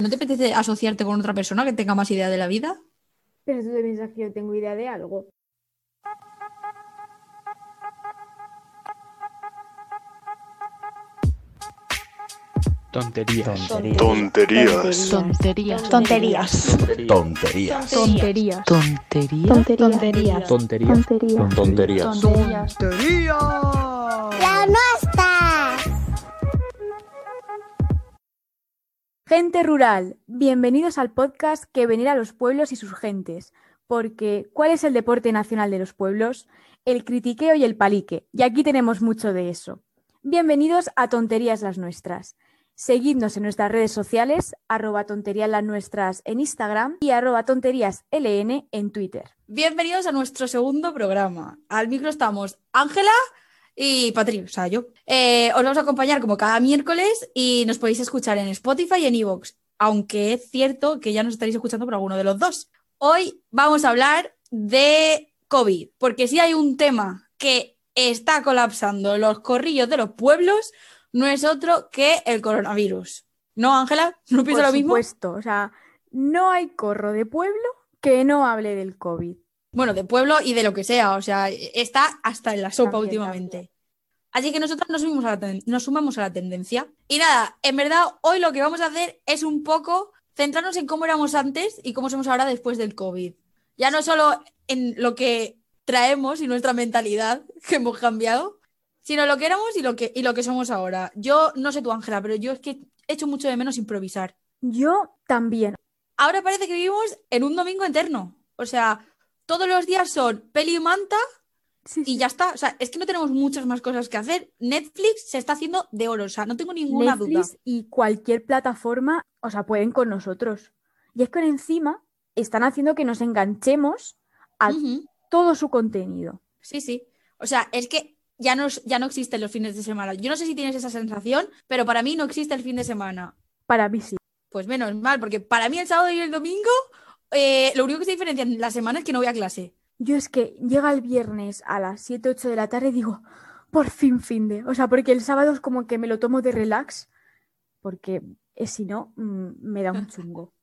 ¿No te apetece asociarte con otra persona que tenga más idea de la vida? Pero tú te piensas que yo tengo idea de algo. Tonterías. Tonterías. Tonterías. Tonterías. Tonterías. Tonterías. Tonterías. Tonterías. Tonterías. Tonterías. Las nuestras. Gente rural, bienvenidos al podcast que venera a los pueblos y sus gentes. Porque, ¿cuál es el deporte nacional de los pueblos? El critiqueo y el palique. Y aquí tenemos mucho de eso. Bienvenidos a Tonterías las Nuestras. Seguidnos en nuestras redes sociales, arroba tonterías las nuestras en Instagram y arroba tonterías LN en Twitter. Bienvenidos a nuestro segundo programa. Al micro estamos Ángela y Patri, o sea, yo. Eh, os vamos a acompañar como cada miércoles y nos podéis escuchar en Spotify y en Evox, aunque es cierto que ya nos estaréis escuchando por alguno de los dos. Hoy vamos a hablar de COVID, porque si hay un tema que está colapsando los corrillos de los pueblos, no es otro que el coronavirus. ¿No, Ángela? ¿No piensas Por lo mismo? supuesto, o sea, no hay corro de pueblo que no hable del COVID. Bueno, de pueblo y de lo que sea, o sea, está hasta en la sopa También, últimamente. también. Así que nosotros nos, subimos a la nos sumamos a la tendencia. Y nada, en verdad, hoy lo que vamos a hacer es un poco centrarnos en cómo éramos antes y cómo somos ahora después del COVID. Ya no solo en lo que traemos y nuestra mentalidad que hemos cambiado, sino lo que éramos y lo que, y lo que somos ahora. Yo no sé tú, Ángela, pero yo es que echo mucho de menos improvisar. Yo también. Ahora parece que vivimos en un domingo eterno. O sea, todos los días son peli y manta Sí, y ya está. O sea, es que no tenemos muchas más cosas que hacer. Netflix se está haciendo de oro. O sea, no tengo ninguna duda. Netflix y cualquier plataforma, o sea, pueden con nosotros. Y es que encima están haciendo que nos enganchemos a todo su contenido. Sí, sí. O sea, es que ya no, ya no existen los fines de semana. Yo no sé si tienes esa sensación, pero para mí no existe el fin de semana. Para mí sí. Pues menos mal, porque para mí el sábado y el domingo, eh, lo único que se diferencia en la semana es que no voy a clase. Yo es que llega el viernes a las 7, 8 de la tarde y digo, por fin fin de. O sea, porque el sábado es como que me lo tomo de relax, porque eh, si no, mm, me da un chungo.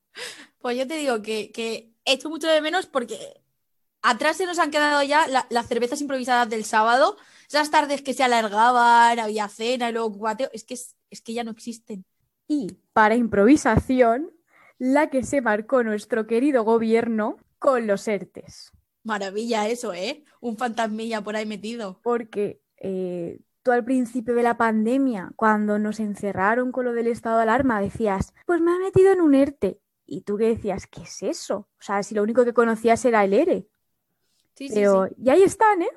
Pues yo te digo que, que he hecho mucho de menos porque atrás se nos han quedado ya la- las cervezas improvisadas del sábado, esas tardes que se alargaban, había cena y luego cubateo, es que, es, es que ya no existen. Y para improvisación, la que se marcó nuestro querido gobierno con los ERTES. Maravilla eso, ¿eh? Un fantasmilla por ahí metido. Porque eh, tú al principio de la pandemia, cuando nos encerraron con lo del estado de alarma, decías, pues me ha metido en un ERTE. Y tú que decías, ¿qué es eso? O sea, si lo único que conocías era el ERE. Sí, sí, Pero, sí. y ahí están, ¿eh?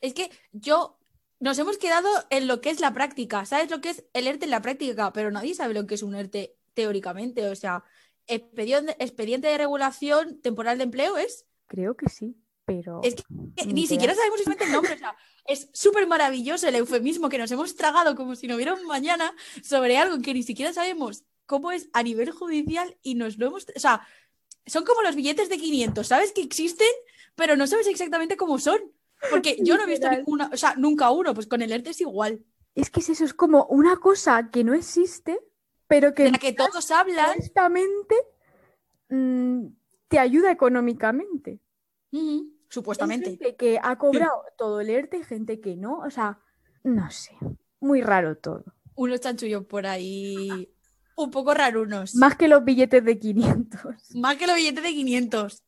Es que yo nos hemos quedado en lo que es la práctica. ¿Sabes lo que es el ERTE en la práctica? Pero nadie sabe lo que es un ERTE teóricamente. O sea, expediente, expediente de regulación temporal de empleo es. Creo que sí, pero Es que Ni siquiera sabemos exactamente el nombre. O sea, es súper maravilloso el eufemismo que nos hemos tragado como si no hubiera un mañana sobre algo que ni siquiera sabemos cómo es a nivel judicial y nos lo hemos. O sea, son como los billetes de 500. Sabes que existen, pero no sabes exactamente cómo son. Porque yo no he visto ninguna, o sea, nunca uno, pues con el ERTE es igual. es que es eso, es como una cosa que no existe, pero que De la que todos hablan. supuestamente mm, te ayuda económicamente. Ujú, Hay supuestamente. gente que ha cobrado todo el ERTE y gente que no, o sea, no sé, muy raro todo. Unos chanchullos por ahí un poco rarunos. Más que los billetes de 500. Más que los billetes de 500.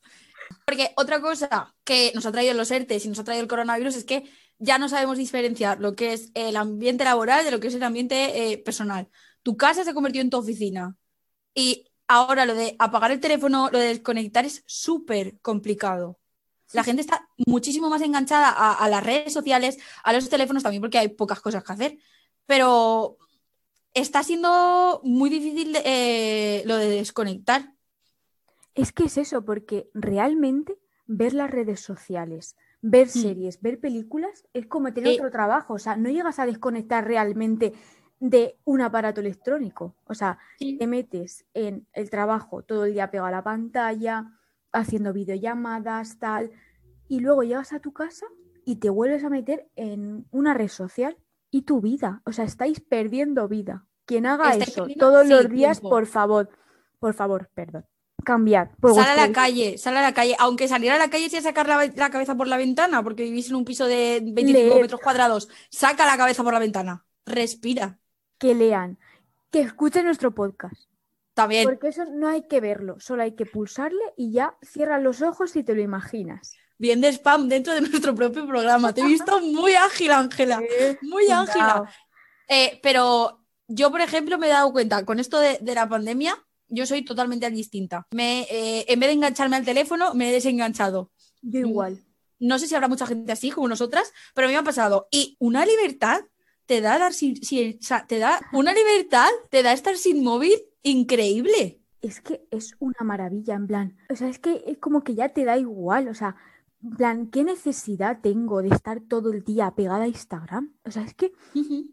Porque otra cosa que nos ha traído los ERTES y nos ha traído el coronavirus es que ya no sabemos diferenciar lo que es el ambiente laboral de lo que es el ambiente eh, personal. Tu casa se ha convertido en tu oficina. Y ahora lo de apagar el teléfono, lo de desconectar es súper complicado. La gente está muchísimo más enganchada a, a las redes sociales, a los teléfonos también, porque hay pocas cosas que hacer. Pero está siendo muy difícil eh, lo de desconectar. Es que es eso, porque realmente ver las redes sociales, ver Mm. series, ver películas, es como tener Eh. otro trabajo. O sea, no llegas a desconectar realmente de un aparato electrónico. O sea, te metes en el trabajo todo el día pegado a la pantalla, haciendo videollamadas, tal, y luego llegas a tu casa y te vuelves a meter en una red social y tu vida. O sea, estáis perdiendo vida. Quien haga eso perdiendo, todos sí, los días, tiempo. por favor, por favor, perdón. Cambiad. por Sal a la calle, sal a la calle. Aunque salir a la calle sea sacar la, la cabeza por la ventana, porque vivís en un piso de 25 Leer. metros cuadrados, saca la cabeza por la ventana. Respira. Que lean, que escuchen nuestro podcast. También. Porque eso no hay que verlo, solo hay que pulsarle y ya cierras los ojos y te lo imaginas. Bien de spam dentro de nuestro propio programa. Te he visto muy ágil, Ángela. Muy ágila. Eh, pero yo, por ejemplo, me he dado cuenta con esto de, de la pandemia, yo soy totalmente distinta. Me, eh, en vez de engancharme al teléfono, me he desenganchado. Yo igual. No sé si habrá mucha gente así como nosotras, pero a mí me ha pasado. Y una libertad te da dar sin, o sea, te da una libertad, te da estar sin móvil increíble. Es que es una maravilla, en plan. O sea, es que es como que ya te da igual. O sea, en plan, ¿qué necesidad tengo de estar todo el día pegada a Instagram? O sea, es que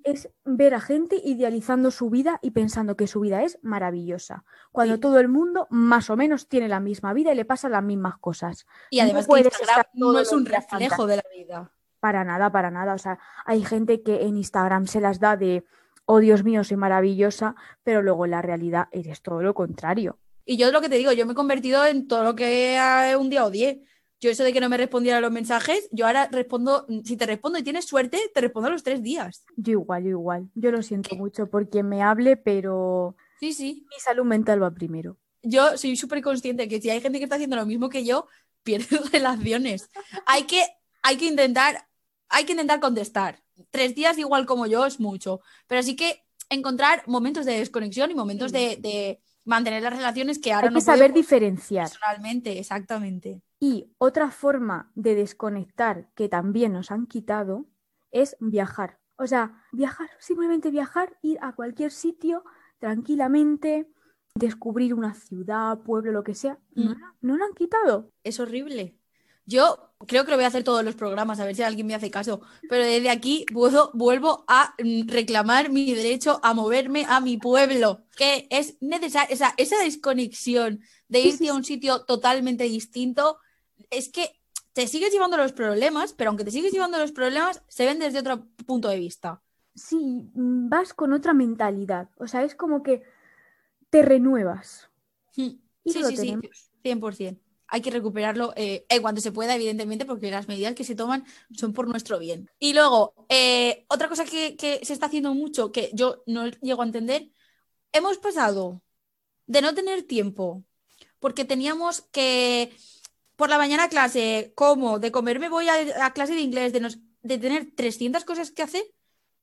es ver a gente idealizando su vida y pensando que su vida es maravillosa. Cuando Sí. todo el mundo más o menos tiene la misma vida y le pasan las mismas cosas. Y No además que puedes Instagram no es un reflejo de la vida. Para nada, para nada. O sea, hay gente que en Instagram se las da de, oh Dios mío, soy maravillosa, pero luego en la realidad eres todo lo contrario. Y yo lo que te digo, yo me he convertido en todo lo que eh, un día odié. Yo eso de que no me respondiera a los mensajes, yo ahora respondo, si te respondo y tienes suerte, te respondo a los tres días. Yo igual, yo igual. Yo lo siento mucho por quien me hable, pero Sí, sí. mi salud mental va primero. Yo soy súper consciente que si hay gente que está haciendo lo mismo que yo, pierdes relaciones. Hay que, hay que intentar, hay que intentar contestar. Tres días igual como yo es mucho, pero sí que encontrar momentos de desconexión y momentos de, de mantener las relaciones que ahora Hay no que saber diferenciar. personalmente, exactamente. Y otra forma de desconectar que también nos han quitado es viajar. O sea, viajar, simplemente viajar, ir a cualquier sitio tranquilamente, descubrir una ciudad, pueblo, lo que sea. No, Mm. la- no lo han quitado. Es horrible. Yo creo que lo voy a hacer todos los programas, a ver si alguien me hace caso. Pero desde aquí puedo, vuelvo a mm, reclamar mi derecho a moverme a mi pueblo, que es necesaria, esa, esa desconexión de Sí, irte sí, a un sitio totalmente distinto, es que te sigues llevando los problemas, pero aunque te sigues llevando los problemas, se ven desde otro punto de vista. Sí, vas con otra mentalidad. O sea, es como que te renuevas. Mm, Y Sí, lo sí, sí, tenemos. 100%. Hay que recuperarlo eh, en cuanto se pueda, evidentemente, porque las medidas que se toman son por nuestro bien. Y luego, eh, otra cosa que, se está haciendo mucho, que yo no llego a entender, hemos pasado de no tener tiempo, porque teníamos que por la mañana clase, como de comer me voy a, a clase de inglés, de tener 300 cosas que hacer,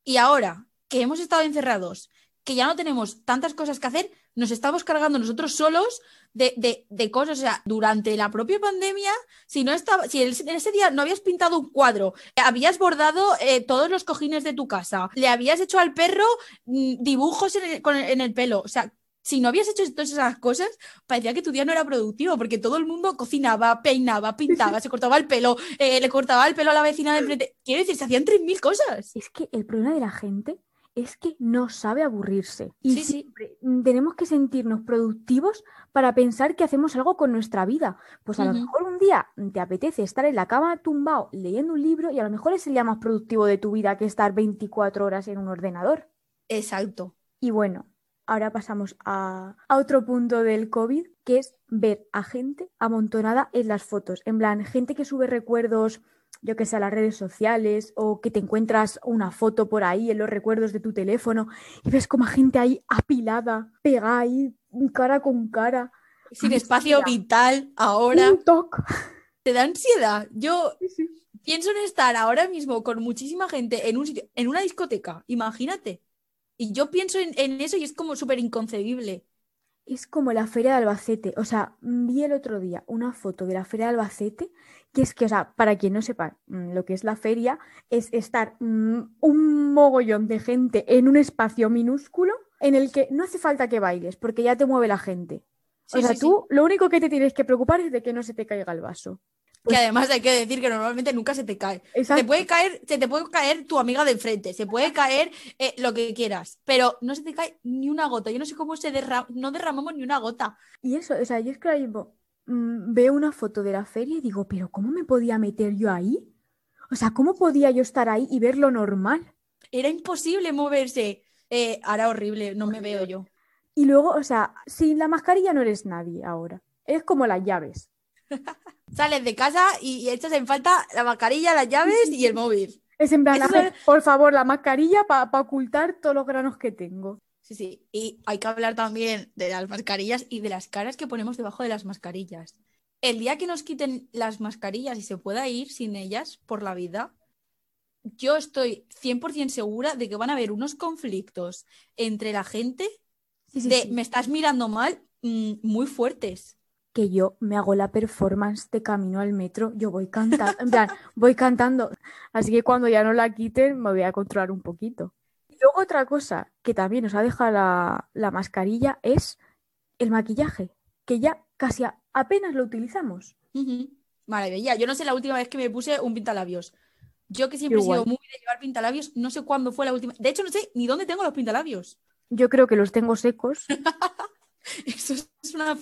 y ahora que hemos estado encerrados, que ya no tenemos tantas cosas que hacer, nos estamos cargando nosotros solos de, de- de cosas. O sea, durante la propia pandemia, si no estaba, si en ese día no habías pintado un cuadro, habías bordado eh, todos los cojines de tu casa, le habías hecho al perro mm, dibujos en el, con el- en el pelo. O sea, si no habías hecho todas esas cosas, parecía que tu día no era productivo, porque todo el mundo cocinaba, peinaba, pintaba, se cortaba el pelo, eh, le cortaba el pelo a la vecina de enfrente. Quiero decir, se hacían 3.000 cosas. Es que el problema de la gente es que no sabe aburrirse. Y Sí, siempre mm, tenemos que sentirnos productivos para pensar que hacemos algo con nuestra vida. Pues a lo mejor un día te apetece estar en la cama tumbado leyendo un libro y a lo mejor es el día más productivo de tu vida que estar 24 horas en un ordenador. Exacto. Y bueno, ahora pasamos a, a otro punto del COVID, que es ver a gente amontonada en las fotos. En plan, gente que sube recuerdos, yo que sé, a las redes sociales, o que te encuentras una foto por ahí en los recuerdos de tu teléfono y ves como gente ahí apilada, pegada ahí, cara con cara. Sin espacio vital ahora. Un toc. Te da ansiedad. Yo Sí, sí. pienso en estar ahora mismo con muchísima gente en un sitio, en una discoteca, imagínate. Y yo pienso en, en eso y es como súper inconcebible. Es como la feria de Albacete. O sea, vi el otro día una foto de la feria de Albacete, que es que, o sea, para quien no sepa mm, lo que es la feria, es estar mm, un mogollón de gente en un espacio minúsculo en el que no hace falta que bailes, porque ya te mueve la gente. Sí, o sea, sí, sí. tú lo único que te tienes que preocupar es de que no se te caiga el vaso. Que además hay que decir que normalmente nunca se te cae. Se te Exacto. puede caer, se te puede caer tu amiga de enfrente, se puede caer eh, lo que quieras, pero no se te cae ni una gota. Yo no sé cómo se derra no derramamos ni una gota. Y eso, o sea, yo es que ahora mismo mm, veo una foto de la feria y digo, pero ¿cómo me podía meter yo ahí? O sea, ¿cómo podía yo estar ahí y ver lo normal? Era imposible moverse. Eh, ahora horrible, no me veo yo. Y luego, o sea, sin la mascarilla no eres nadie ahora. Es como las llaves. Sales de casa y, y echas en falta la mascarilla, las llaves y el móvil. Es en plan, Eso "Hazme, por favor, la mascarilla para ocultar todos los granos que tengo. Sí, sí. Y hay que hablar también de las mascarillas y de las caras que ponemos debajo de las mascarillas. El día que nos quiten las mascarillas y se pueda ir sin ellas por la vida, yo estoy 100% segura de que van a haber unos conflictos entre la gente Sí, sí, de sí. me estás mirando mal mm, muy fuertes. Que yo me hago la performance de camino al metro, yo voy cantando, en plan, voy cantando. Así que cuando ya no la quiten, me voy a controlar un poquito. Y luego otra cosa que también nos ha dejado la, la mascarilla es el maquillaje, que ya casi a- apenas lo utilizamos. Maravilla. Yo no sé la última vez que me puse un pintalabios. Yo que siempre he sido muy de llevar pintalabios, no sé cuándo fue la última. De hecho, no sé ni dónde tengo los pintalabios. Yo creo que los tengo secos. Eso es una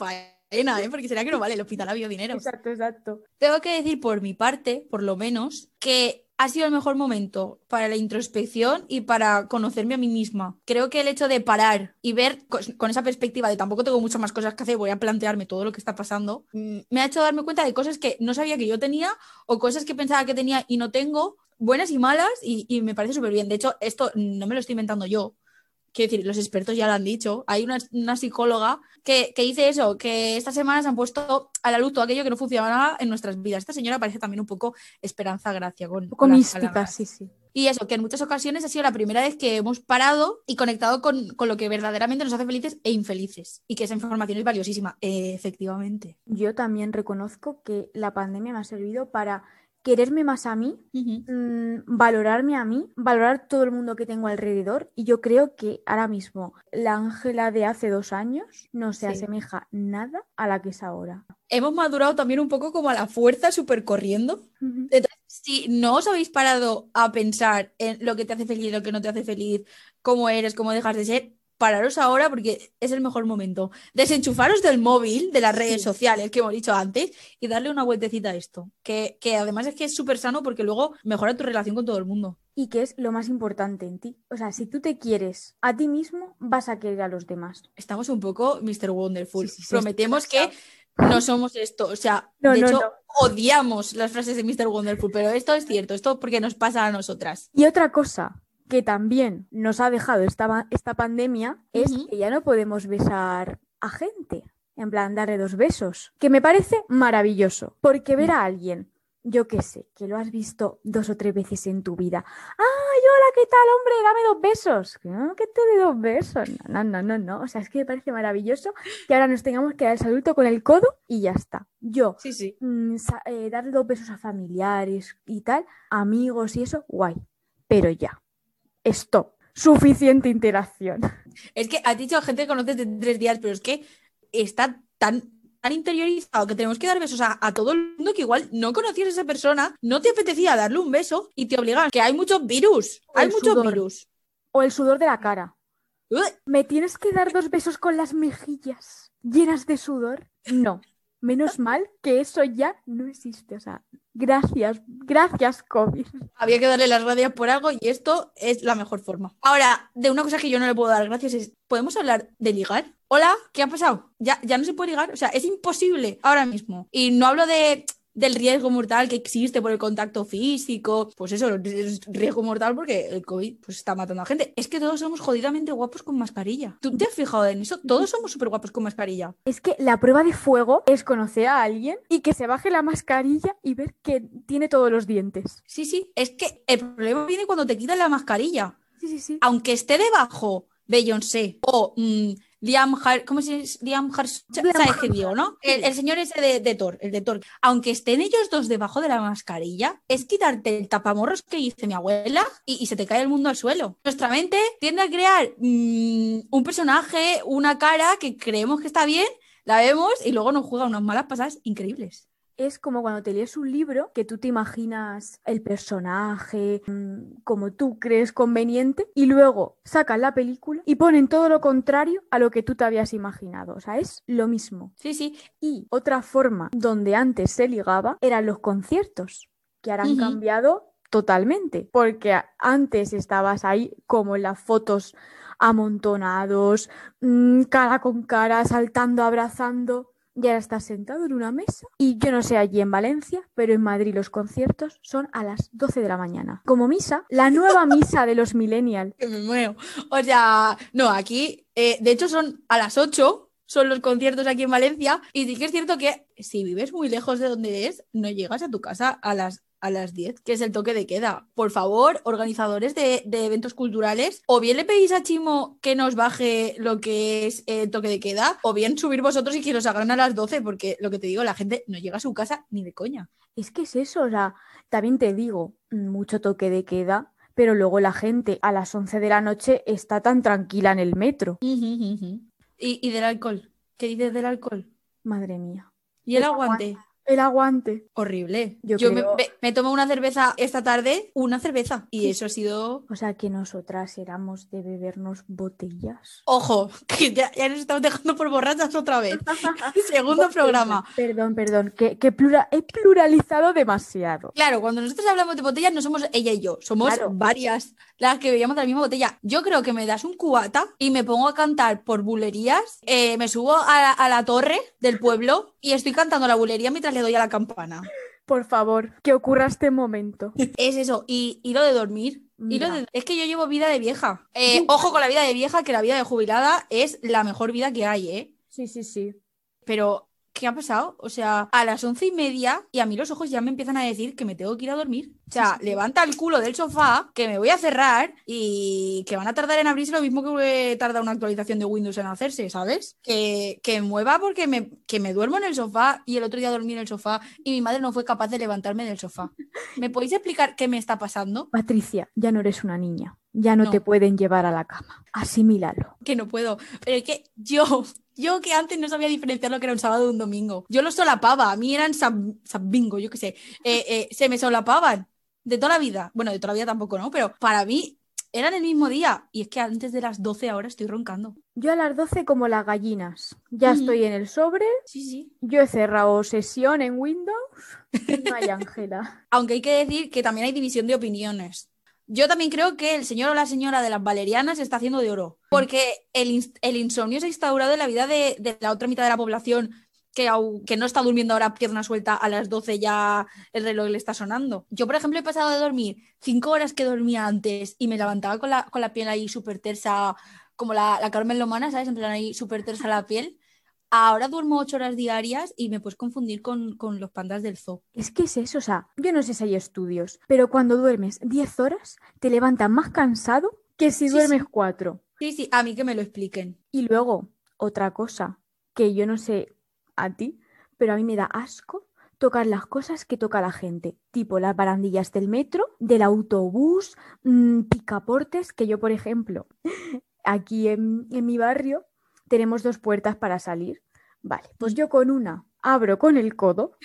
faena, ¿eh? Porque será que no vale los pintalabios dinero. Exacto, exacto. Tengo que decir por mi parte, por lo menos, que ha sido el mejor momento para la introspección y para conocerme a mí misma. Creo que el hecho de parar y ver co- con esa perspectiva de tampoco tengo muchas más cosas que hacer, voy a plantearme todo lo que está pasando, mm, me ha hecho darme cuenta de cosas que no sabía que yo tenía o cosas que pensaba que tenía y no tengo, buenas y malas, y, y me parece súper bien. De hecho, esto no me lo estoy inventando yo. Quiero decir, los expertos ya lo han dicho. Hay una, una psicóloga que, que dice eso, que estas semanas han puesto a la luz todo aquello que no funcionaba en nuestras vidas. Esta señora parece también un poco esperanza gracia con, Un poco con mística, sí, sí. Y eso, que en muchas ocasiones ha sido la primera vez que hemos parado y conectado con, con lo que verdaderamente nos hace felices e infelices. Y que esa información es valiosísima, eh, efectivamente. Yo también reconozco que la pandemia me ha servido para quererme más a mí mm, valorarme a mí, valorar todo el mundo que tengo alrededor. Y yo creo que ahora mismo la Ángela de hace dos años no se Sí. asemeja nada a la que es ahora. Hemos madurado también un poco como a la fuerza, super corriendo. Entonces, si no os habéis parado a pensar en lo que te hace feliz, lo que no te hace feliz, cómo eres, cómo dejas de ser, pararos ahora porque es el mejor momento. Desenchufaros del móvil, de las redes Sí. sociales que hemos dicho antes y darle una vueltecita a esto. Que, que además es que es súper sano porque luego mejora tu relación con todo el mundo. Y que es lo más importante en ti. O sea, si tú te quieres a ti mismo, vas a querer a los demás. Estamos un poco Mr. Wonderful. Sí, sí, sí, Prometemos que no somos esto. O sea, No, de no, hecho, no. odiamos las frases de Mr. Wonderful, pero esto es cierto. Esto porque nos pasa a nosotras. Y otra cosa que también nos ha dejado esta, esta pandemia es que ya no podemos besar a gente, en plan darle dos besos, que me parece maravilloso, porque ver a alguien, yo qué sé, que lo has visto dos o tres veces en tu vida, ¡ay, hola, qué tal, hombre, dame dos besos! No, que te dé dos besos, no, no, no, no, o sea, es que me parece maravilloso que ahora nos tengamos que dar el saludo con el codo y ya está. Yo, Sí, sí. mm, eh, darle dos besos a familiares y tal, amigos y eso, guay, pero ya. Stop. Suficiente interacción. Es que has dicho gente que conoces de tres días, pero es que está tan, tan interiorizado que tenemos que dar besos a, a todo el mundo que igual no conocías a esa persona, no te apetecía darle un beso y te obligan, que hay muchos virus, O hay muchos sudor. virus. O el sudor de la cara. ¿Me tienes que dar dos besos con las mejillas llenas de sudor? No. Menos mal que eso ya no existe. O sea, gracias, gracias, COVID. Había que darle las gracias por algo y esto es la mejor forma. Ahora, de una cosa que yo no le puedo dar gracias es, ¿podemos hablar de ligar? Hola, ¿qué ha pasado? Ya, ya no se puede ligar, o sea, es imposible ahora mismo. Y no hablo de del riesgo mortal que existe por el contacto físico, pues eso, es riesgo mortal porque el COVID pues, está matando a gente. Es que todos somos jodidamente guapos con mascarilla. ¿Tú te has fijado en eso? Todos somos súper guapos con mascarilla. Es que la prueba de fuego es conocer a alguien y que se baje la mascarilla y ver que tiene todos los dientes. Sí, sí, es que el problema viene cuando te quitan la mascarilla. Sí, sí, sí. aunque esté debajo Beyoncé o mm, Liam Har ¿cómo se? Liam Liam ¿sabes qué digo, no? El, el señor ese de, de Thor, el de Thor. Aunque estén ellos dos debajo de la mascarilla, es quitarte el tapamorros que dice mi abuela y, y se te cae el mundo al suelo. Nuestra mente tiende a crear mm, un personaje, una cara que creemos que está bien, la vemos y luego nos juega unas malas pasadas increíbles. Es como cuando te lees un libro que tú te imaginas el personaje mm, como tú crees conveniente y luego sacan la película y ponen todo lo contrario a lo que tú te habías imaginado. O sea, es lo mismo. Sí, sí, Y otra forma donde antes se ligaba eran los conciertos, que ahora han cambiado totalmente, porque antes estabas ahí como en las fotos amontonados, mm, cara con cara, saltando, abrazando. Y ahora estás sentado en una mesa. Y yo no sé allí en Valencia, pero en Madrid los conciertos son a las 12 de la mañana. Como misa, la nueva misa de los millennials. Que me muero. O sea, no, aquí, eh, de hecho, son a las 8, son los conciertos aquí en Valencia. Y sí que es cierto que si vives muy lejos de donde es, no llegas a tu casa a las, a las 10, que es el toque de queda. Por favor, organizadores de, de eventos culturales, o bien le pedís a Chimo que nos baje lo que es el toque de queda, o bien subir vosotros y que los hagan a las 12, porque lo que te digo, la gente no llega a su casa ni de coña. Es que es eso, o sea, también te digo, mucho toque de queda, pero luego la gente a las 11 de la noche está tan tranquila en el metro. ¿Y, y del alcohol? ¿Qué dices del alcohol? Madre mía. ¿Y el El aguante? El aguante. Horrible. Yo creo- me, me tomé una cerveza esta tarde, una cerveza, y eso ha sido... O sea, que nosotras éramos de bebernos botellas. Ojo, que ya, ya nos estamos dejando por borrachas otra vez. Segundo programa. Perdón, perdón, que, que plura- he pluralizado demasiado. Claro, cuando nosotros hablamos de botellas no somos ella y yo, somos Claro. varias las que bebíamos de la misma botella. Yo creo que me das un cubata y me pongo a cantar por bulerías, eh, me subo a la, a la torre del pueblo y estoy cantando la bulería mientras le doy a la campana. Por favor, que ocurra este momento. Es eso, y, y lo de dormir. Y lo de- es que yo llevo vida de vieja. Eh, ojo con la vida de vieja, que la vida de jubilada es la mejor vida que hay, ¿eh? Sí, sí, sí. Pero, ¿qué ha pasado? O sea, a las once y media y a mí los ojos ya me empiezan a decir que me tengo que ir a dormir. O sea, levanta el culo del sofá, que me voy a cerrar y que van a tardar en abrirse lo mismo que tarda una actualización de Windows en hacerse, ¿sabes? Que, que mueva porque me, que me duermo en el sofá y el otro día dormí en el sofá y mi madre no fue capaz de levantarme del sofá. ¿Me podéis explicar qué me está pasando? Patricia, ya no eres una niña. Ya no, No. te pueden llevar a la cama. Asimílalo. que no puedo. Pero es que yo, yo que antes no sabía diferenciar lo que era un sábado de un domingo. Yo lo solapaba, a mí eran sab- bingo, yo qué sé. Eh, eh, se me solapaban de toda la vida. Bueno, de toda la vida tampoco, ¿no? Pero para mí eran el mismo día. Y es que antes de las 12 ahora estoy roncando. Yo a las 12 como las gallinas. Ya estoy en el sobre. Sí, sí. Yo he cerrado sesión en Windows. No hay Ángela. Aunque hay que decir que también hay división de opiniones. Yo también creo que el señor o la señora de las valerianas se está haciendo de oro. Porque el, ins- el insomnio se ha instaurado en la vida de, la otra mitad de la población que, que no está durmiendo ahora pierna suelta a las 12 ya el reloj le está sonando. Yo, por ejemplo, he pasado de dormir cinco horas que dormía antes y me levantaba con la, con la piel ahí súper tersa, como la, la Carmen Lomana, ¿sabes? En plan ahí súper tersa la piel. Ahora duermo ocho horas diarias y me puedes confundir con, con los pandas del zoo. Es que es eso, o sea, yo no sé si hay estudios, pero cuando duermes 10 horas te levantas más cansado que si Sí, duermes sí. 4. Sí, sí, a mí que me lo expliquen. Y luego, otra cosa, que yo no sé a ti, pero a mí me da asco tocar las cosas que toca la gente, tipo las barandillas del metro, del autobús, mm, picaportes, que yo, por ejemplo, aquí en, en mi barrio tenemos dos puertas para salir. Vale, pues yo con una abro con el codo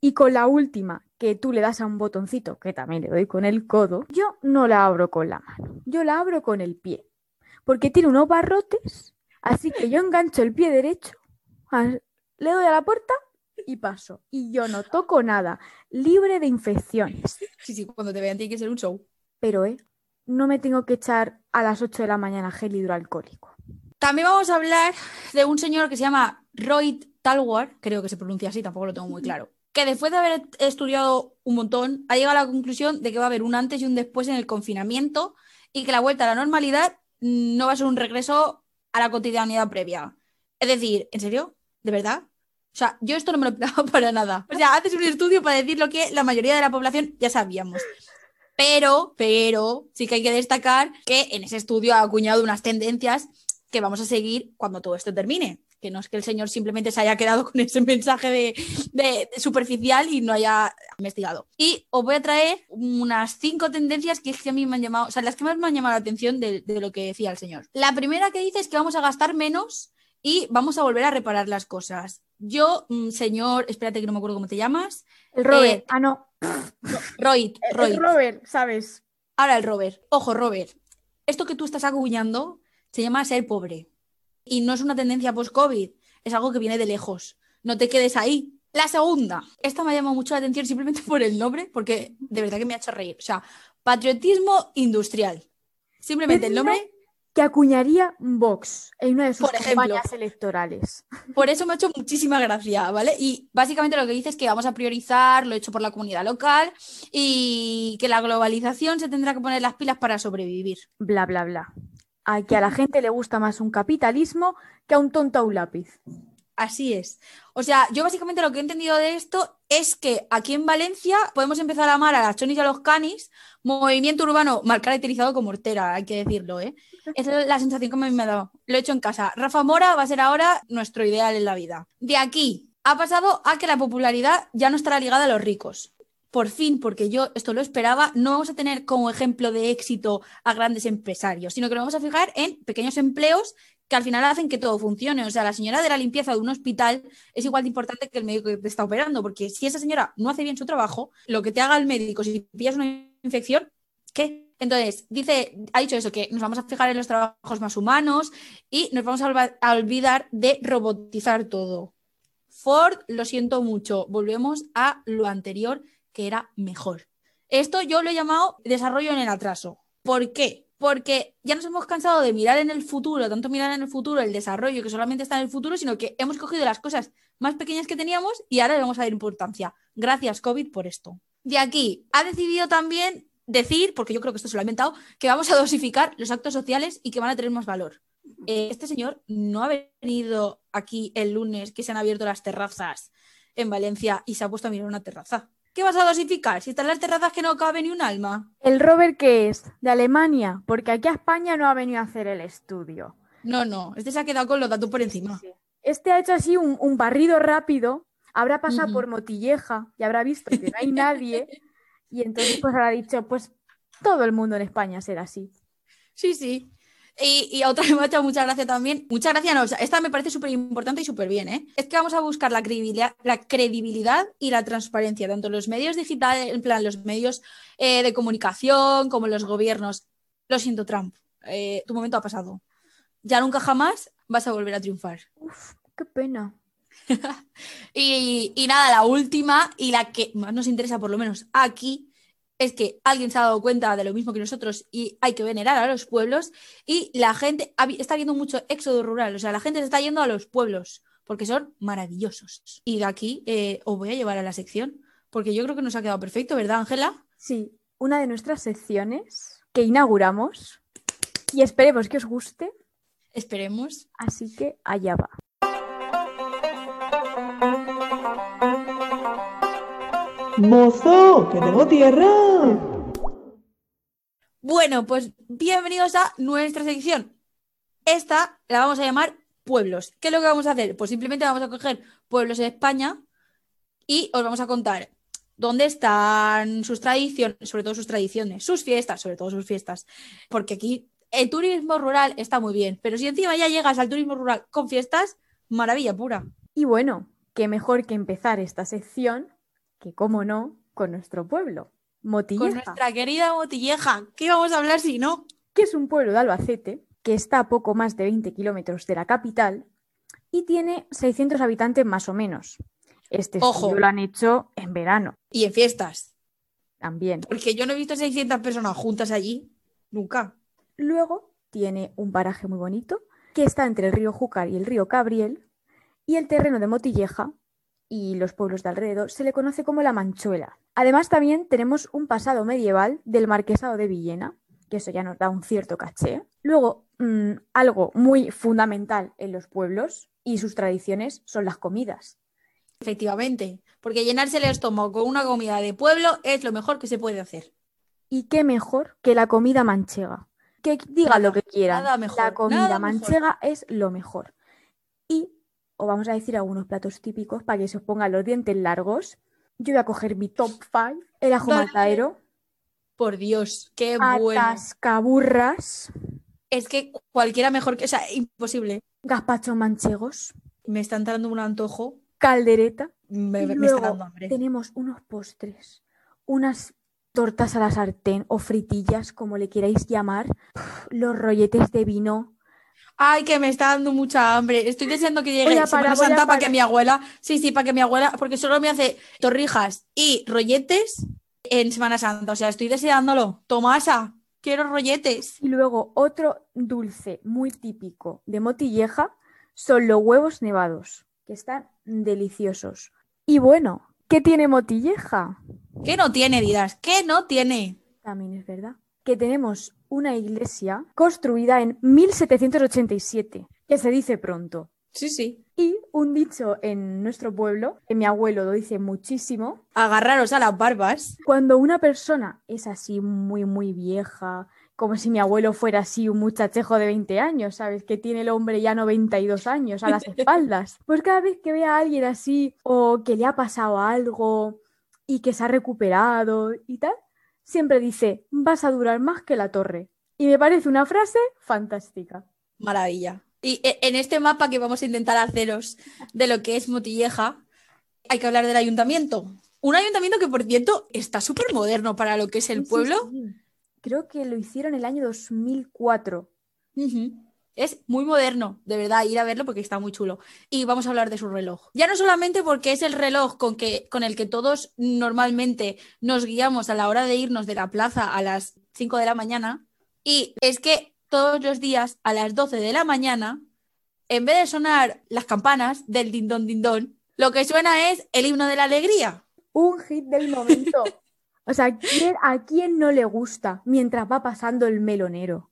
y con la última, que tú le das a un botoncito, que también le doy con el codo, yo no la abro con la mano, yo la abro con el pie, porque tiene unos barrotes, así que yo engancho el pie derecho, le doy a la puerta y paso. Y yo no toco nada, libre de infecciones. Sí, sí, cuando te vean tiene que ser un show. Pero, ¿eh? No me tengo que echar a las 8 de la mañana gel hidroalcohólico. También vamos a hablar de un señor que se llama Roy Talwar, creo que se pronuncia así, tampoco lo tengo muy claro, que después de haber estudiado un montón, ha llegado a la conclusión de que va a haber un antes y un después en el confinamiento y que la vuelta a la normalidad no va a ser un regreso a la cotidianidad previa. Es decir, ¿en serio? ¿De verdad? O sea, yo esto no me lo esperaba para nada. O sea, haces un estudio para decir lo que la mayoría de la población ya sabíamos. Pero, pero, sí que hay que destacar que en ese estudio ha acuñado unas tendencias que vamos a seguir cuando todo esto termine. Que no es que el señor simplemente se haya quedado con ese mensaje de, de- de superficial y no haya investigado. Y os voy a traer unas cinco tendencias que es que a mí me han llamado, o sea, las que más me han llamado la atención de, de lo que decía el señor. La primera que dice es que vamos a gastar menos y vamos a volver a reparar las cosas. Yo, mm, señor, espérate que no me acuerdo cómo te llamas. El Robert, Eh, ah, no, Roy, Roy. el Robert, ¿sabes? Ahora el Robert. Ojo, Robert. Esto que tú estás acuñando se llama ser pobre. Y no es una tendencia post-COVID, es algo que viene de lejos. No te quedes ahí. La segunda. Esta me ha llamado mucho la atención simplemente por el nombre, porque de verdad que me ha hecho reír. O sea, patriotismo industrial. Simplemente el nombre. que acuñaría Vox en una de sus Por ejemplo. campañas electorales. Por eso me ha hecho muchísima gracia, ¿vale? Y básicamente lo que dice es que vamos a priorizar lo hecho por la comunidad local y que la globalización se tendrá que poner las pilas para sobrevivir. Bla, bla, bla. A que a la gente le gusta más un capitalismo que a un tonto a un lápiz. Así es. O sea, yo básicamente lo que he entendido de esto es que aquí en Valencia podemos empezar a amar a las chonis y a los canis, movimiento urbano mal caracterizado como hortera, hay que decirlo, ¿eh? Esa es la sensación que me me ha dado. Lo he hecho en casa. Rafa Mora va a ser ahora nuestro ideal en la vida. De aquí ha pasado a que la popularidad ya no estará ligada a los ricos. Por fin, porque yo esto lo esperaba, no vamos a tener como ejemplo de éxito a grandes empresarios, sino que nos vamos a fijar en pequeños empleos que al final hacen que todo funcione. O sea, la señora de la limpieza de un hospital es igual de importante que el médico que te está operando, porque si esa señora no hace bien su trabajo, lo que te haga el médico, si pillas una infección, ¿qué? Entonces, dice, ha dicho eso, que nos vamos a fijar en los trabajos más humanos y nos vamos a, olvidar de robotizar todo. Ford, lo siento mucho, volvemos a lo anterior que era mejor. Esto yo lo he llamado desarrollo en el atraso. ¿Por qué? Porque ya nos hemos cansado de mirar en el futuro, tanto mirar en el futuro el desarrollo que solamente está en el futuro, sino que hemos cogido las cosas más pequeñas que teníamos y ahora le vamos a dar importancia. Gracias, COVID, por esto. De aquí, ha decidido también decir, porque yo creo que esto se lo ha inventado, que vamos a dosificar los actos sociales y que van a tener más valor. Eh, este señor no ha venido aquí el lunes que se han abierto las terrazas en Valencia y se ha puesto a mirar una terraza. ¿Qué vas a dosificar? Si están las terrazas que no cabe ni un alma. ¿El Robert qué es? ¿De Alemania? Porque aquí a España no ha venido a hacer el estudio. No, no, este se ha quedado con los datos por encima. Este ha hecho así un, un barrido rápido, habrá pasado por Motilleja y habrá visto que no hay nadie. y entonces pues habrá dicho, pues todo el mundo en España será así. Sí, sí. Y, y otra que me ha hecho mucha gracia también. Mucha gracia no, o sea, esta me parece súper importante y súper bien, ¿eh? Es que vamos a buscar la credibilidad, la credibilidad y la transparencia, tanto en los medios digitales, en plan, los medios eh, de comunicación, como los gobiernos. Lo siento, Trump. eh, tu momento ha pasado. Ya nunca jamás vas a volver a triunfar. Uf, qué pena. Y, y nada, la última y la que más nos interesa, por lo menos aquí, es que alguien se ha dado cuenta de lo mismo que nosotros y hay que venerar a los pueblos y la gente está viendo mucho éxodo rural, o sea, la gente se está yendo a los pueblos porque son maravillosos. Y de aquí eh, os voy a llevar a la sección porque yo creo que nos ha quedado perfecto, ¿verdad, Ángela? Sí, una de nuestras secciones que inauguramos y esperemos que os guste, Esperemos. así que allá va. Mozo, que tengo tierra. Bueno, pues bienvenidos a nuestra sección. Esta la vamos a llamar pueblos. ¿Qué es lo que vamos a hacer? Pues simplemente vamos a coger pueblos en España y os vamos a contar dónde están sus tradiciones, sobre todo sus tradiciones, sus fiestas, sobre todo sus fiestas. Porque aquí el turismo rural está muy bien, pero si encima ya llegas al turismo rural con fiestas, maravilla pura. Y bueno, qué mejor que empezar esta sección, que como no, con nuestro pueblo, Con Motilleja, nuestra querida Motilleja. ¿Qué vamos a hablar si no? que es un pueblo de Albacete, que está a poco más de 20 kilómetros de la capital y tiene 600 habitantes más o menos. Este Ojo. estudio lo han hecho en verano Y en fiestas. también. Porque yo no he visto 600 personas juntas allí. Nunca. Luego tiene un paraje muy bonito que está entre el río Júcar y el río Cabriel y el terreno de Motilleja y los pueblos de alrededor se le conoce como la Manchuela. Además también tenemos un pasado medieval del marquesado de Villena, que eso ya nos da un cierto caché. Luego, mm, algo muy fundamental en los pueblos y sus tradiciones son las comidas. Efectivamente, porque llenarse el estómago con una comida de pueblo es lo mejor que se puede hacer. Y qué mejor que la comida manchega. Que digan lo que quieran. nada mejor, la comida nada mejor. manchega es lo mejor. Y os vamos a decir algunos platos típicos para que se os pongan los dientes largos. Yo voy a coger mi top 5. El ajo Dale. mataero, Por Dios, qué bueno. atascaburras, Es que cualquiera mejor que, o sea, imposible. gazpacho manchegos, Me está entrando un antojo, caldereta. me, luego está dando hambre. tenemos unos postres, unas tortas a la sartén o fritillas, como le queráis llamar, los rolletes de vino. Ay, que me está dando mucha hambre. Estoy deseando que llegue a Semana Santa para que mi abuela, sí, sí, para que mi abuela, porque solo me hace torrijas y rolletes en Semana Santa. O sea, estoy deseándolo. Tomasa, Quiero rolletes. Y luego otro dulce muy típico de Motilleja son los huevos nevados, que están deliciosos. Y bueno, ¿qué tiene Motilleja? ¿Qué no tiene, dirás? ¿Qué no tiene? También es verdad que tenemos una iglesia construida en 1787, que se dice pronto. Sí, sí. Y un dicho en nuestro pueblo, que mi abuelo lo dice muchísimo, Agarraros a las barbas. cuando una persona es así muy, muy vieja, como si mi abuelo fuera así un muchachejo de 20 años, ¿sabes? Que tiene el hombre ya 92 años a las espaldas. Pues cada vez que ve a alguien así o que le ha pasado algo y que se ha recuperado y tal, siempre dice, vas a durar más que la torre. Y me parece una frase fantástica. Maravilla. Y e- en este mapa que vamos a intentar haceros de lo que es Motilleja, hay que hablar del ayuntamiento. Un ayuntamiento que, por cierto, está súper moderno para lo que es el Sí, pueblo. sí. Creo que lo hicieron el año 2004. Ujú. Es muy moderno, de verdad, ir a verlo porque está muy chulo. Y vamos a hablar de su reloj. Ya no solamente porque es el reloj con, que, con el que todos normalmente nos guiamos a la hora de irnos de la plaza a las 5 de la mañana, y es que todos los días a las 12 de la mañana, en vez de sonar las campanas del dindón dindón, lo que suena es el himno de la alegría. Un hit del momento. O sea, ¿quién- ¿a quién no le gusta mientras va pasando el melonero?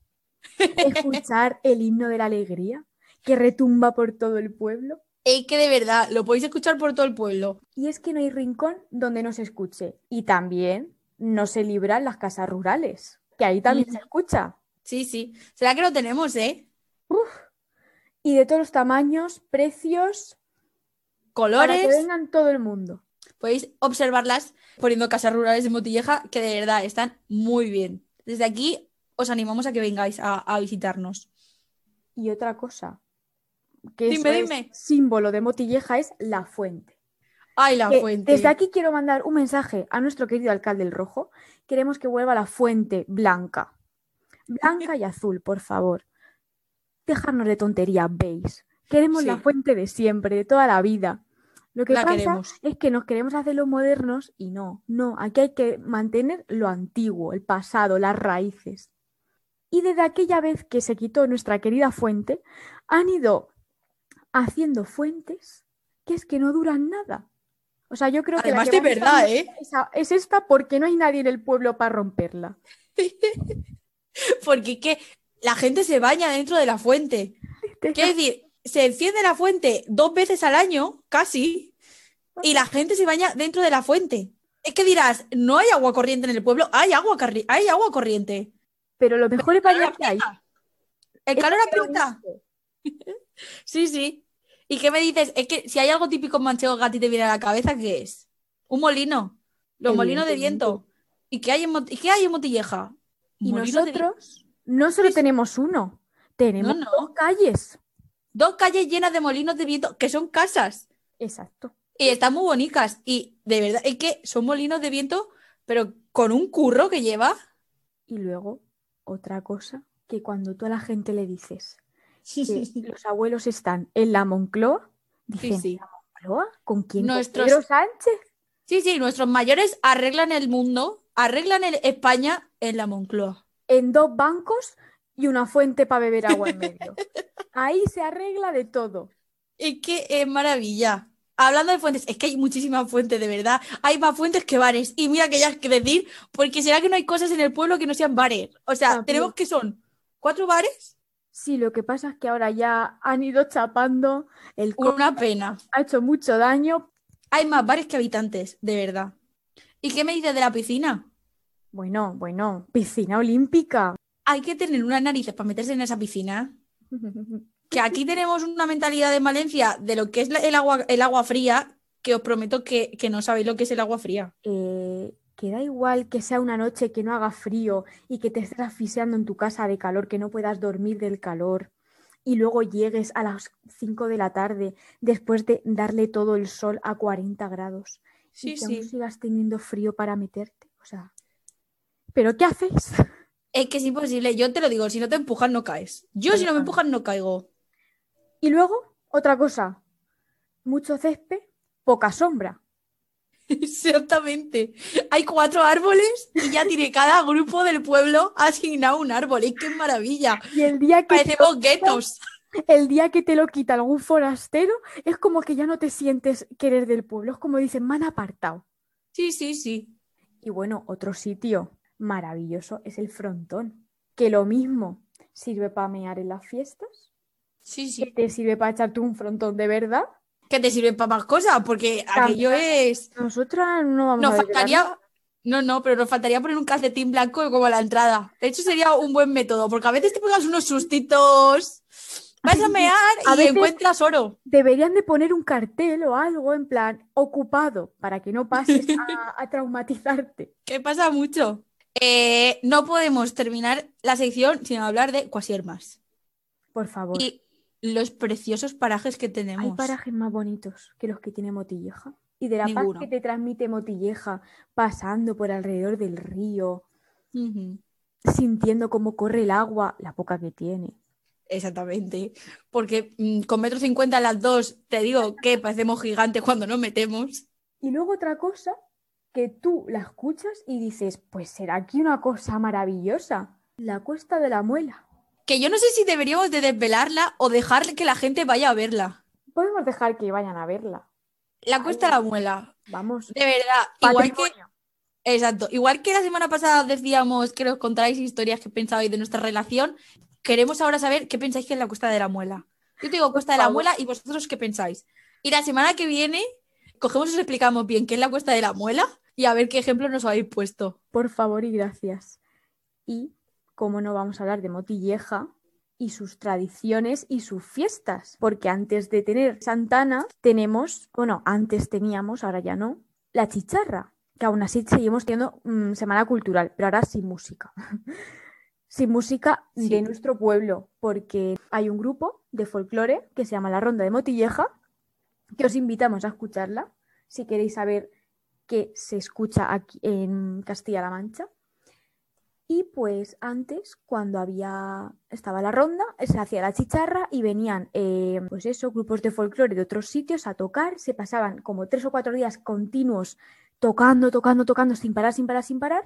Escuchar el himno de la alegría que retumba por todo el pueblo. Es que de verdad lo podéis escuchar por todo el pueblo. Y es que no hay rincón donde no se escuche. Y también no se libran las casas rurales, que ahí también se escucha. Sí, sí. ¿Será que lo tenemos, eh? Y de todos los tamaños, precios, para que Colores. vengan todo el mundo. Podéis observarlas poniendo casas rurales de Motilleja, que de verdad están muy bien. Desde aquí os animamos a que vengáis a, a visitarnos. Y otra cosa, que Dime, eso es dime. símbolo de Motilleja, es la fuente. ¡Ay, la Que fuente! Desde aquí quiero mandar un mensaje a nuestro querido alcalde el Rojo. Queremos que vuelva la fuente blanca. Blanca y azul, por favor. Dejarnos de tontería, veis. Queremos la fuente de siempre, de toda la vida. Lo que La pasa queremos. es que nos queremos hacer los modernos y no, no, aquí hay que mantener lo antiguo, el pasado, las raíces. Y desde aquella vez que se quitó nuestra querida fuente, han ido haciendo fuentes que es que no duran nada. O sea, yo creo que Además de verdad, ¿eh? esa- es esta porque no hay nadie en el pueblo para romperla. Porque es que la gente se baña dentro de la fuente. Quiero decir, se enciende la fuente dos veces al año, casi, y la gente se baña dentro de la fuente. Es que dirás, no hay agua corriente en el pueblo, hay agua, hay agua corriente. Pero lo mejor es calor bañarse ahí. aprieta. El calor que aprieta. Sí, sí. ¿Y qué me dices? Es que si hay algo típico en manchego que a ti te viene a la cabeza, ¿qué es? Un molino. Los molinos de viento. ¿Y qué hay en, ¿y qué hay en Motilleja? Y de nosotros no solo tenemos uno, tenemos No, no. dos calles. Dos calles llenas de molinos de viento, que son casas. Exacto. Y están muy bonitas. Y de verdad, es que son molinos de viento, pero con un curro que lleva. Y luego, otra cosa, que cuando tú a la gente le dices que los abuelos están en la Moncloa, dicen, sí. ¿la Moncloa? ¿Con quién? ¿Con Nuestros- Pedro Sánchez? Sí, sí, nuestros mayores arreglan el mundo, arreglan el España en la Moncloa. En dos bancos y una fuente para beber agua en medio. Ahí se arregla de todo. Es que es maravilla. Hablando de fuentes, es que hay muchísimas fuentes, de verdad. Hay más fuentes que bares. Y mira que ya es que decir, porque será que no hay cosas en el pueblo que no sean bares. O sea, También. tenemos que son cuatro bares, Sí, lo que pasa es que ahora ya han ido chapando, el una pena. ha hecho mucho daño. Hay más bares que habitantes, de verdad. ¿Y qué me dices de la piscina? Bueno, bueno, piscina olímpica. Hay que tener unas narices para meterse en esa piscina. Que aquí tenemos una mentalidad en Valencia de lo que es el agua, el agua fría, que os prometo que, que no sabéis lo que es el agua fría. Eh, que da igual que sea una noche que no haga frío y que te estés asfixiando en tu casa de calor, que no puedas dormir del calor y luego llegues a las 5 de la tarde después de darle todo el sol a 40 grados Sí, y que aún sí. sigas teniendo frío para meterte. O sea, ¿pero qué hacéis? Es que es imposible. Yo te lo digo, si no te empujan, no caes. Yo, si no me empujan, no caigo. Y luego, otra cosa, mucho césped, poca sombra. Exactamente. Hay cuatro árboles y ya tiene cada grupo del pueblo asignado un árbol. ¡Y qué maravilla! Y el día que Parecemos guetos. el día que te lo quita algún forastero, es como que ya no te sientes que eres del pueblo, es como dicen, me han apartado. Sí, sí, sí. Y bueno, otro sitio maravilloso es el frontón, que lo mismo sirve para mear en las fiestas, Sí, que sí. te sirve para echarte un frontón de verdad. Que te sirven para más cosas, porque aquello es. Nosotras no vamos Nos a faltaría. No, no, pero nos faltaría poner un calcetín blanco como a la entrada. De hecho, sería un buen método, porque a veces te pegas unos sustitos. Vas a mear A y veces- encuentras oro. Deberían de poner un cartel o algo en plan ocupado para que no pases a, a traumatizarte. ¿Qué pasa mucho? Eh, no podemos terminar la sección sin hablar de cuasiermas Por favor. y los preciosos parajes que Hay tenemos. parajes más bonitos que los que tiene Motilleja. Y de la Ninguno. paz que te transmite Motilleja, pasando por alrededor del río, sintiendo cómo corre el agua, la poca que tiene. Exactamente. Porque mm, con metro cincuenta las dos, te digo que parecemos gigantes cuando nos metemos. Y luego otra cosa que tú la escuchas y dices, pues será aquí una cosa maravillosa. La cuesta de la muela. Que yo no sé si deberíamos de desvelarla o dejar que la gente vaya a verla. Podemos dejar que vayan a verla. La cuesta de la muela. Vamos. De verdad. Igual que, exacto. Igual que la semana pasada decíamos que os contáis historias que pensabais de nuestra relación, queremos ahora saber qué pensáis que es la cuesta de la muela. Yo te digo cuesta de la muela y vosotros qué pensáis. Y la semana que viene cogemos y os explicamos bien qué es la cuesta de la muela y a ver qué ejemplo nos habéis puesto. Por favor y gracias. Y cómo no vamos a hablar de Motilleja y sus tradiciones y sus fiestas, porque antes de tener Santana tenemos, bueno, antes teníamos, ahora ya no, la chicharra, que aún así seguimos teniendo mm, semana cultural, pero ahora sin música. sin música Sí. de nuestro pueblo, porque hay un grupo de folclore que se llama La Ronda de Motilleja, que os invitamos a escucharla si queréis saber qué se escucha aquí en Castilla-La Mancha. Y pues antes, cuando había estaba la ronda, se hacía la chicharra y venían, eh, pues eso, grupos de folclore de otros sitios a tocar. Se pasaban como tres o cuatro días continuos tocando, tocando, tocando, sin parar, sin parar, sin parar.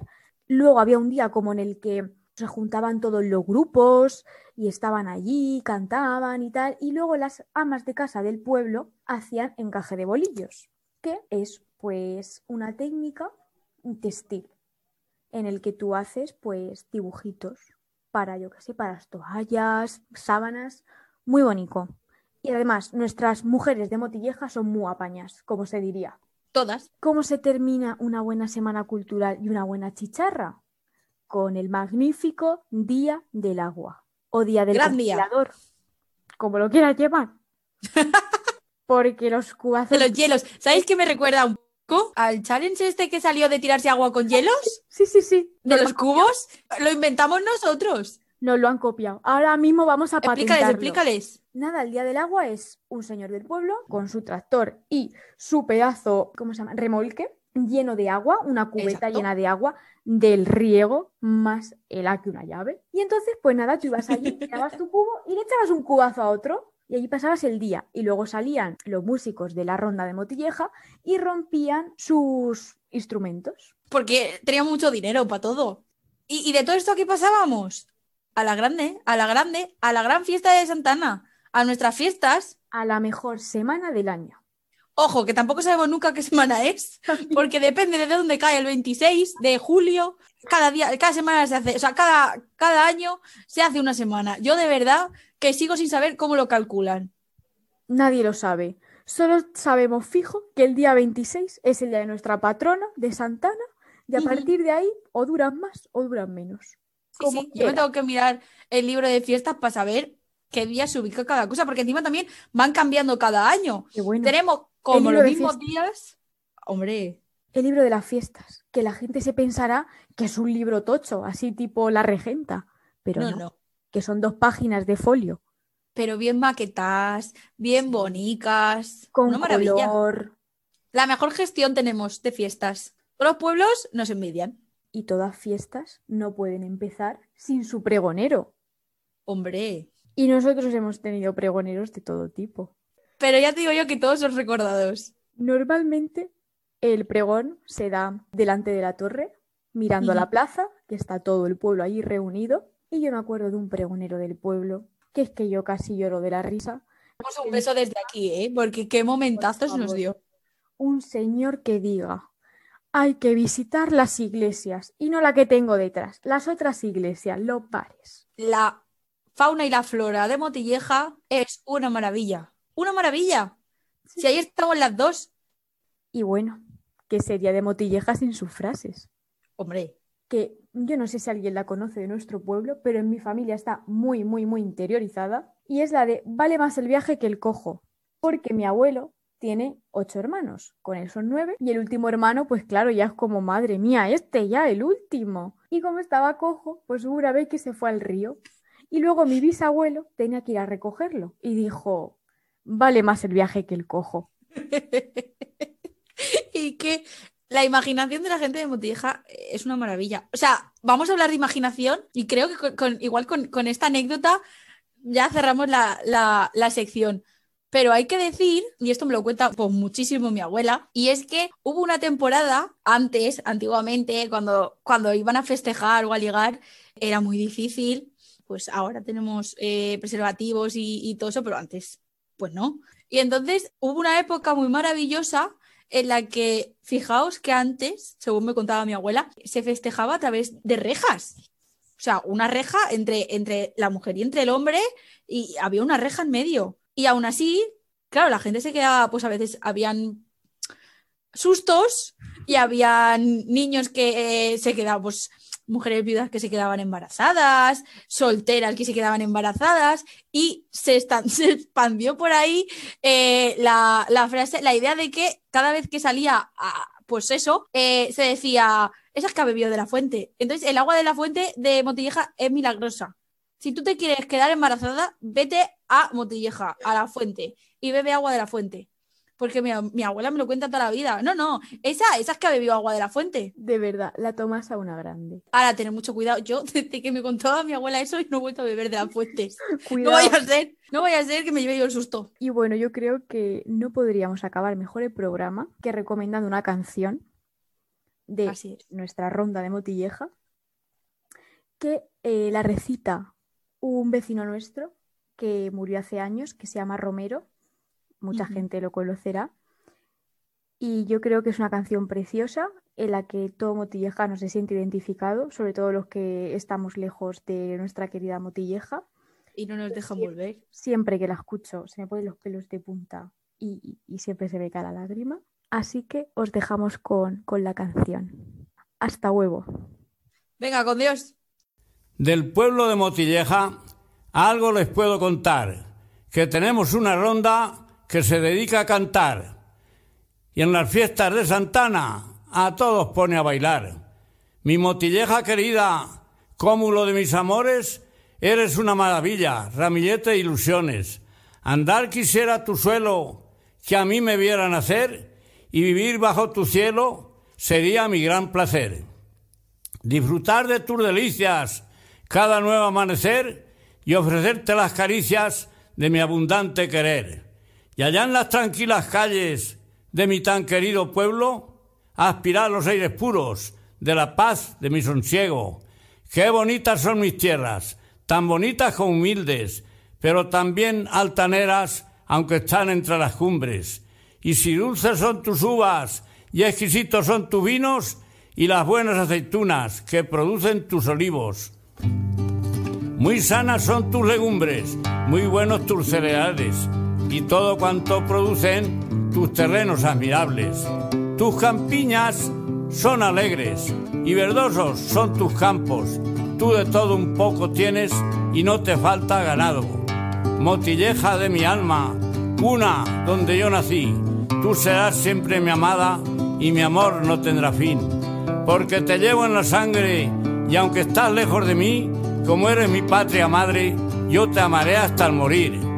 Luego había un día como en el que se juntaban todos los grupos y estaban allí, cantaban y tal. Y luego las amas de casa del pueblo hacían encaje de bolillos, que es pues una técnica textil en el que tú haces pues dibujitos para, yo qué sé, para las toallas, sábanas, muy bonito. Y además, nuestras mujeres de Motilleja son muy apañas, como se diría. Todas. ¿Cómo se termina una buena semana cultural y una buena chicharra? Con el magnífico Día del Agua o Día del Gran día. Congelador, como lo quieras llamar. Porque los cubazos... De los hielos. ¿Sabéis qué me recuerda un al challenge este que salió de tirarse agua con hielos? Sí, sí, sí. De los lo- cubos. Lo inventamos nosotros. Nos lo han copiado. Ahora mismo vamos a Explícales, patentarlo. explícales. Nada, el Día del Agua es un señor del pueblo con su tractor y su pedazo, ¿cómo se llama? Remolque lleno de agua, una cubeta Exacto. llena de agua del riego más el que una llave. Y entonces, pues nada, tú ibas allí, tirabas tu cubo y le echabas un cubazo a otro y allí pasabas el día. Y luego salían los músicos de la ronda de Motilleja y rompían sus instrumentos. Porque tenía mucho dinero para todo. ¿Y, y de todo esto qué pasábamos? A la grande, a la grande, a la gran fiesta de Santana, a nuestras fiestas. A la mejor semana del año. Ojo, que tampoco sabemos nunca qué semana es, porque depende de dónde cae el 26 de julio. Cada día, cada semana se hace, o sea, cada, cada año se hace una semana. Yo de verdad que sigo sin saber cómo lo calculan. Nadie lo sabe. Solo sabemos fijo que el día 26 es el día de nuestra patrona, de Santana, y a partir de ahí o duran más o duran menos. Sí, yo me tengo que mirar el libro de fiestas para saber qué día se ubica cada cosa, porque encima también van cambiando cada año. Bueno. Tenemos como los mismos días. Hombre, El libro de las fiestas, que la gente se pensará que es un libro tocho, así tipo La Regenta, pero no, no, no. Que son dos páginas de folio Pero bien maquetadas, bien bonitas. con Una maravilla. color La mejor gestión tenemos de fiestas. Todos los pueblos nos envidian. y todas fiestas no pueden empezar sin su pregonero. Hombre. Y nosotros hemos tenido pregoneros de todo tipo. Pero ya te digo yo que todos son recordados. Normalmente El pregón se da delante de la torre, mirando a la plaza, que está todo el pueblo allí reunido. Y yo me acuerdo de un pregonero del pueblo, que es que yo casi lloro de la risa. Damos un beso desde aquí, ¿eh? Porque qué momentazo se nos dio. Un señor que diga, hay que visitar las iglesias, y no la que tengo detrás, las otras iglesias, los pares. La fauna y la flora de Motilleja es una maravilla. ¡Una maravilla! Si ahí estamos las dos. Y bueno, ¿qué sería de Motilleja sin sus frases? Hombre, que yo no sé si alguien la conoce de nuestro pueblo, pero en mi familia está muy, muy, muy interiorizada, y es la de vale más el viaje que el cojo, porque mi abuelo tiene ocho hermanos, con él son nueve, y el último hermano, pues claro, ya es como, madre mía, este ya, el último. Y como estaba cojo, pues una vez que se fue al río, y luego mi bisabuelo tenía que ir a recogerlo, y dijo, vale más el viaje que el cojo. y que la imaginación de la gente de Motilleja es una maravilla. O sea, vamos a hablar de imaginación y creo que con, con- igual con, con esta anécdota ya cerramos la, la- la sección. Pero hay que decir, y esto me lo cuenta pues, muchísimo mi abuela, y es que hubo una temporada antes, antiguamente, cuando, cuando iban a festejar o a ligar, era muy difícil. Pues ahora tenemos eh, preservativos y, y todo eso, pero antes, pues no. Y entonces hubo una época muy maravillosa en la que, fijaos que antes, según me contaba mi abuela, se festejaba a través de rejas. O sea, una reja entre, entre la mujer y entre el hombre y había una reja en medio. Y aún así, claro, la gente se quedaba, pues a veces habían sustos y habían niños que eh, se quedaban, pues mujeres viudas que se quedaban embarazadas, solteras que se quedaban embarazadas y se, se expandió por ahí eh, la, la frase, la idea de que cada vez que salía, a- pues eso, eh, se decía, esa es que ha bebido de la fuente. Entonces, el agua de la fuente de Motilleja es milagrosa. Si tú te quieres quedar embarazada, vete a Motilleja, a la fuente, y bebe agua de la fuente. Porque mi, mi abuela me lo cuenta toda la vida. No, no, esa, esa es que ha bebido agua de la fuente. De verdad, la tomas a una grande. Ahora, tener mucho cuidado. Yo, desde que me contaba mi abuela eso, no he vuelto a beber de las fuentes. No vaya a ser, no vaya a ser que me lleve yo el susto. Y bueno, yo creo que no podríamos acabar mejor el programa que recomendando una canción de Así nuestra ronda de Motilleja, que eh, la recita un vecino nuestro que murió hace años, que se llama Romero. Mucha gente lo conocerá. Y yo creo que es una canción preciosa en la que todo motillejano se siente identificado, sobre todo los que estamos lejos de nuestra querida Motilleja. Y no nos dejan volver. Siempre que la escucho se me ponen los pelos de punta y, y- y siempre se me cae la lágrima. Así que os dejamos con, con la canción. Hasta huevo. Venga, con Dios. Del pueblo de Motilleja algo les puedo contar, que tenemos una ronda que se dedica a cantar. Y en las fiestas de Santana a todos pone a bailar. Mi Motilleja querida, cómulo de mis amores, eres una maravilla, ramillete de ilusiones. Andar quisiera tu suelo, que a mí me viera nacer, y vivir bajo tu cielo sería mi gran placer disfrutar de tus delicias cada nuevo amanecer y ofrecerte las caricias de mi abundante querer. Y allá en las tranquilas calles de mi tan querido pueblo, aspirar los aires puros de la paz de mi sonsiego. Qué bonitas son mis tierras, tan bonitas como humildes, pero también altaneras, aunque están entre las cumbres. Y si dulces son tus uvas y exquisitos son tus vinos, y las buenas aceitunas que producen tus olivos. Muy sanas son tus legumbres, muy buenos tus cereales, y todo cuanto producen tus terrenos admirables. Tus campiñas son alegres, y verdosos son tus campos. Tú de todo un poco tienes, y no te falta ganado. Motilleja de mi alma, cuna donde yo nací, tú serás siempre mi amada, y mi amor no tendrá fin porque te llevo en la sangre y aunque estás lejos de mí, como eres mi patria madre, yo te amaré hasta el morir.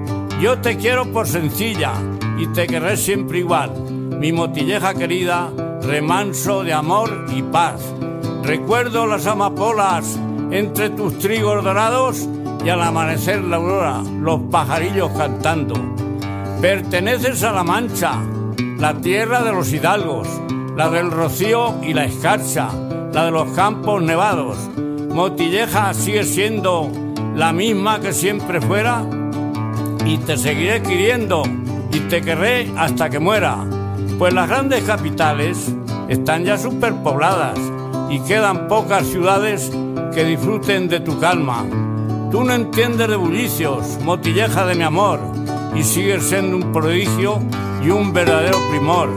Yo te quiero por sencilla y te querré siempre igual, mi motilleja querida, remanso de amor y paz. Recuerdo las amapolas entre tus trigos dorados y al amanecer la aurora, los pajarillos cantando. Perteneces a la Mancha, la tierra de los hidalgos, la del rocío y la escarcha, la de los campos nevados. Motilleja sigue siendo la misma que siempre fuera y te seguiré queriendo y te querré hasta que muera. Pues las grandes capitales están ya superpobladas y quedan pocas ciudades que disfruten de tu calma. Tú no entiendes de bullicios, motilleja de mi amor, y sigues siendo un prodigio y un verdadero primor.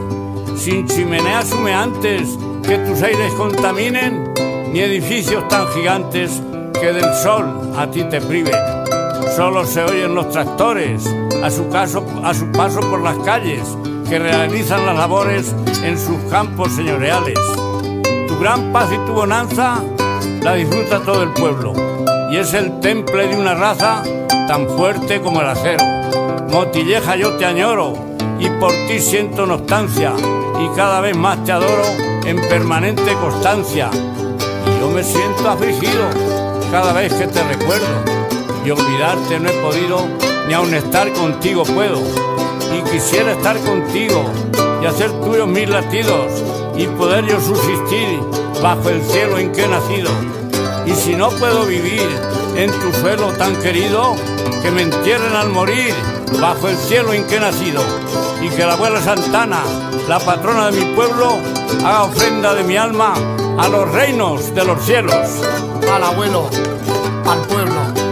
Sin chimeneas humeantes que tus aires contaminen, ni edificios tan gigantes que del sol a ti te priven. Solo se oyen los tractores a su, paso por las calles que realizan las labores en sus campos señoriales. Tu gran paz y tu bonanza la disfruta todo el pueblo y es el temple de una raza tan fuerte como el acero. Motilleja yo te añoro y por ti siento nostalgia y cada vez más te adoro en permanente constancia. Y yo me siento afligido cada vez que te recuerdo y olvidarte no he podido ni aun estar contigo puedo. Y quisiera estar contigo y hacer tuyos mis latidos y poder yo subsistir bajo el cielo en que he nacido. Y si no puedo vivir en tu suelo tan querido, que me entierren al morir bajo el cielo en que he nacido. Y que la abuela Santana, la patrona de mi pueblo, haga ofrenda de mi alma a los reinos de los cielos. Al abuelo, al pueblo.